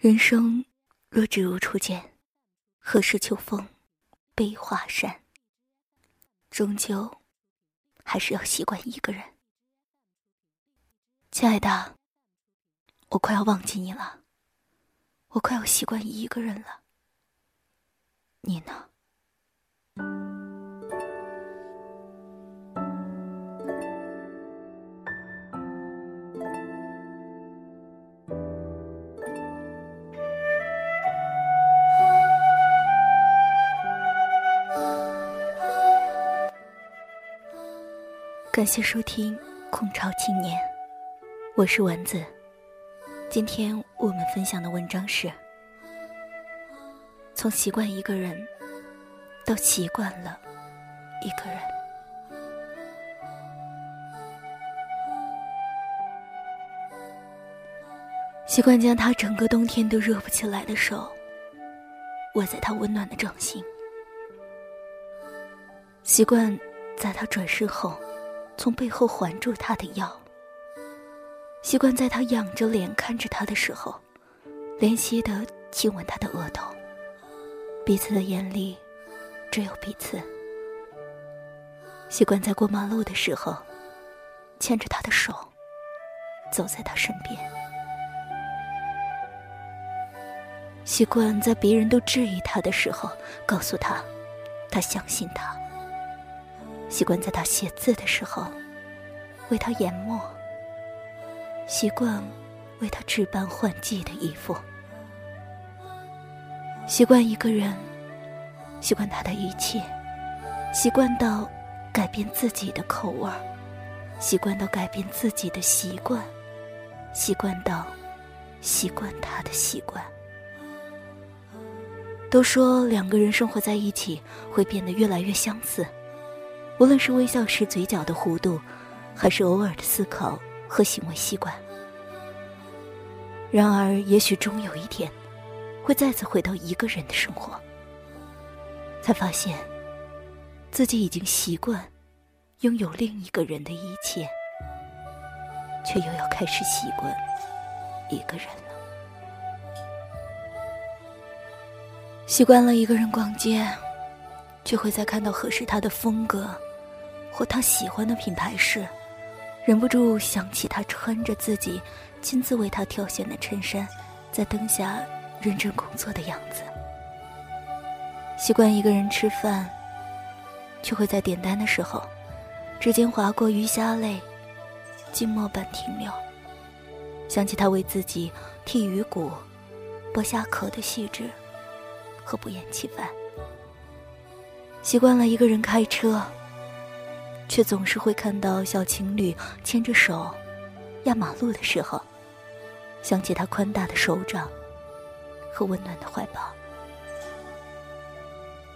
人生若只如初见，何事秋风悲画扇？终究还是要习惯一个人。亲爱的，我快要忘记你了，我快要习惯一个人了。你呢？感谢收听《空巢青年》，我是丸子。今天我们分享的文章是：从习惯一个人，到习惯了一个人。习惯将他整个冬天都热不起来的手，握在他温暖的掌心。习惯在他转身后。从背后环住他的腰，习惯在他仰着脸看着他的时候，怜惜的亲吻他的额头。彼此的眼里只有彼此。习惯在过马路的时候，牵着他的手，走在他身边。习惯在别人都质疑他的时候，告诉他，他相信他。习惯在他写字的时候，为他研墨；习惯为他置办换季的衣服；习惯一个人，习惯他的一切；习惯到改变自己的口味；习惯到改变自己的习惯；习惯到习惯他的习惯。都说两个人生活在一起，会变得越来越相似。无论是微笑时嘴角的弧度，还是偶尔的思考和行为习惯。然而，也许终有一天，会再次回到一个人的生活，才发现，自己已经习惯拥有另一个人的一切，却又要开始习惯一个人了。习惯了一个人逛街，却会在看到合适他的风格。或他喜欢的品牌时，忍不住想起他穿着自己亲自为他挑选的衬衫，在灯下认真工作的样子。习惯一个人吃饭，却会在点单的时候，指尖划过鱼虾类，静默般停留，想起他为自己剔鱼骨、剥虾壳的细致和不厌其烦。习惯了一个人开车。却总是会看到小情侣牵着手压马路的时候，想起他宽大的手掌和温暖的怀抱。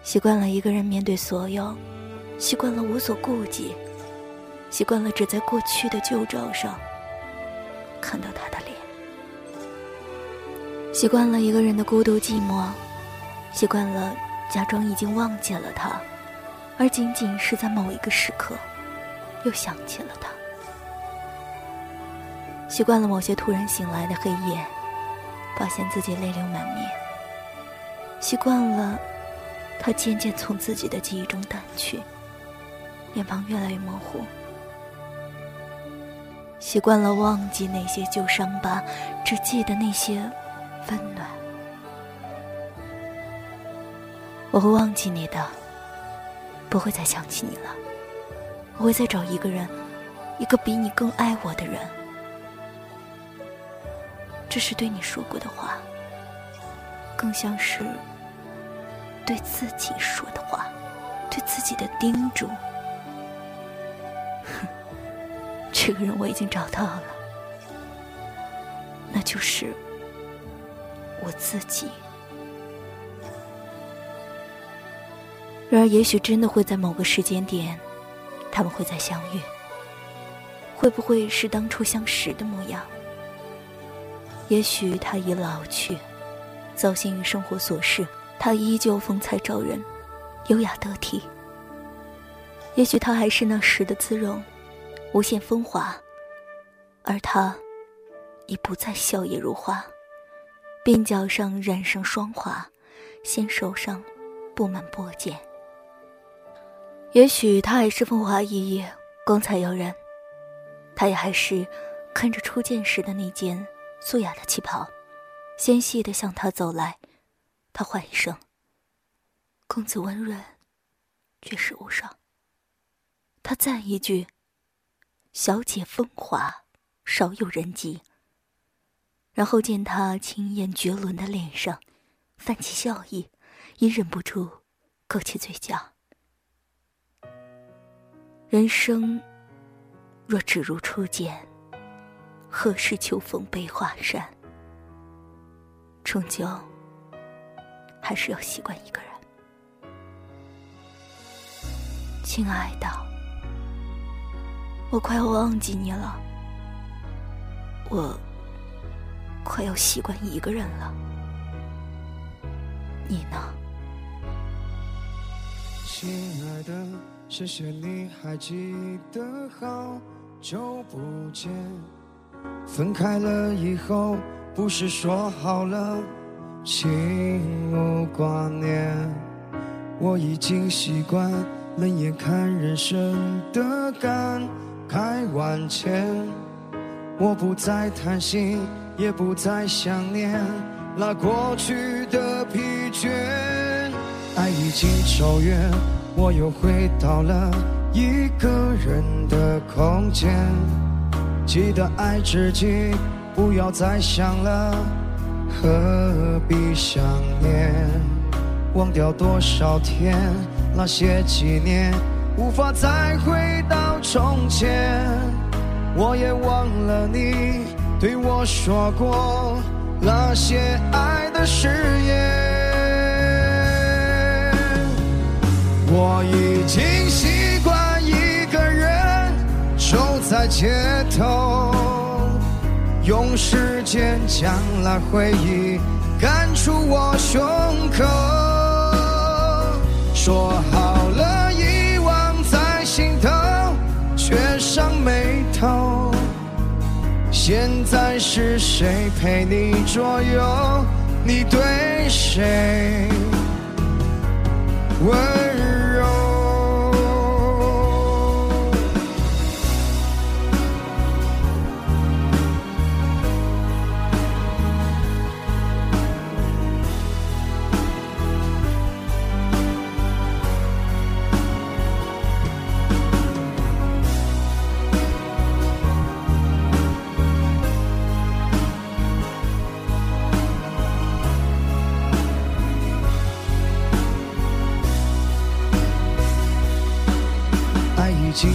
习惯了一个人面对所有，习惯了无所顾忌，习惯了只在过去的旧照上看到他的脸，习惯了一个人的孤独寂寞，习惯了假装已经忘记了他。而仅仅是在某一个时刻，又想起了他。习惯了某些突然醒来的黑夜，发现自己泪流满面。习惯了他渐渐从自己的记忆中淡去，脸庞越来越模糊。习惯了忘记那些旧伤疤，只记得那些温暖。我会忘记你的。不会再想起你了，我会再找一个人，一个比你更爱我的人。这是对你说过的话，更像是对自己说的话，对自己的叮嘱。哼，这个人我已经找到了，那就是我自己。然而，也许真的会在某个时间点，他们会再相遇。会不会是当初相识的模样？也许他已老去，糟心于生活琐事，他依旧风采照人，优雅得体。也许他还是那时的姿容，无限风华，而他已不再笑靥如花，鬓角上染上霜华，纤手上布满薄茧。也许他还是风华奕奕、光彩耀人，他也还是看着初见时的那件素雅的旗袍，纤细的向他走来。他唤一声：“公子温润，绝世无双。”他赞一句：“小姐风华，少有人及。”然后见他清艳绝伦的脸上泛起笑意，也忍不住勾起嘴角。人生若只如初见，何事秋风悲画扇？终究还是要习惯一个人。亲爱的。我快要忘记你了，我快要习惯一个人了。你呢？亲爱的，谢谢你还记得好久不见。分开了以后，不是说好了心无挂念？我已经习惯冷眼看人生的感。慨万千，我不再贪心，也不再想念那过去的疲倦。爱已经走远，我又回到了一个人的空间。记得爱自己，不要再想了，何必想念？忘掉多少天，那些纪念。无法再回到从前，我也忘了你对我说过那些爱的誓言。我已经习惯一个人走在街头，用时间将那回忆赶出我胸口，说好了遗忘在心头，却上眉头。现在是谁陪你左右？你对谁温柔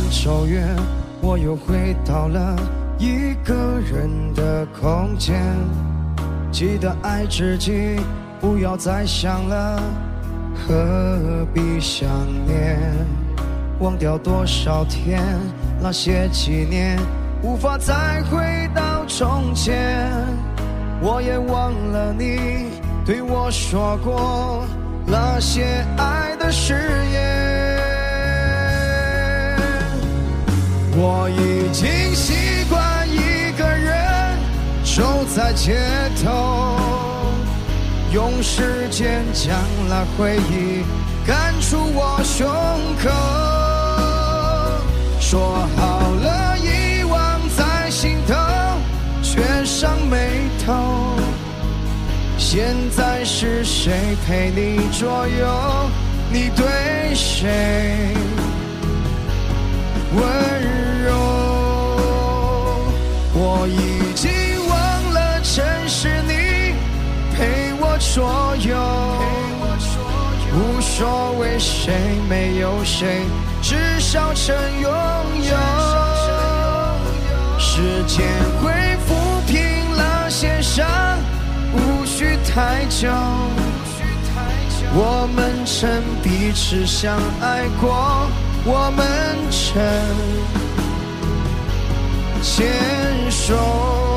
经走远，我又回到了一个人的空间。记得爱自己，不要再想了，何必想念？忘掉多少天，那些纪念，无法再回到从前。我也忘了你对我说过那些爱的誓言。我已经习惯一个人走在街头，用时间将那回忆赶出我胸口。说好了遗忘在心头，却上眉头。现在是谁陪你左右？你对谁温柔？我已经忘了，曾是你陪我左右，无所谓谁没有谁，至少曾拥有。时间会抚平那些伤，无需太久。我们曾彼此相爱过，我们曾。牵手。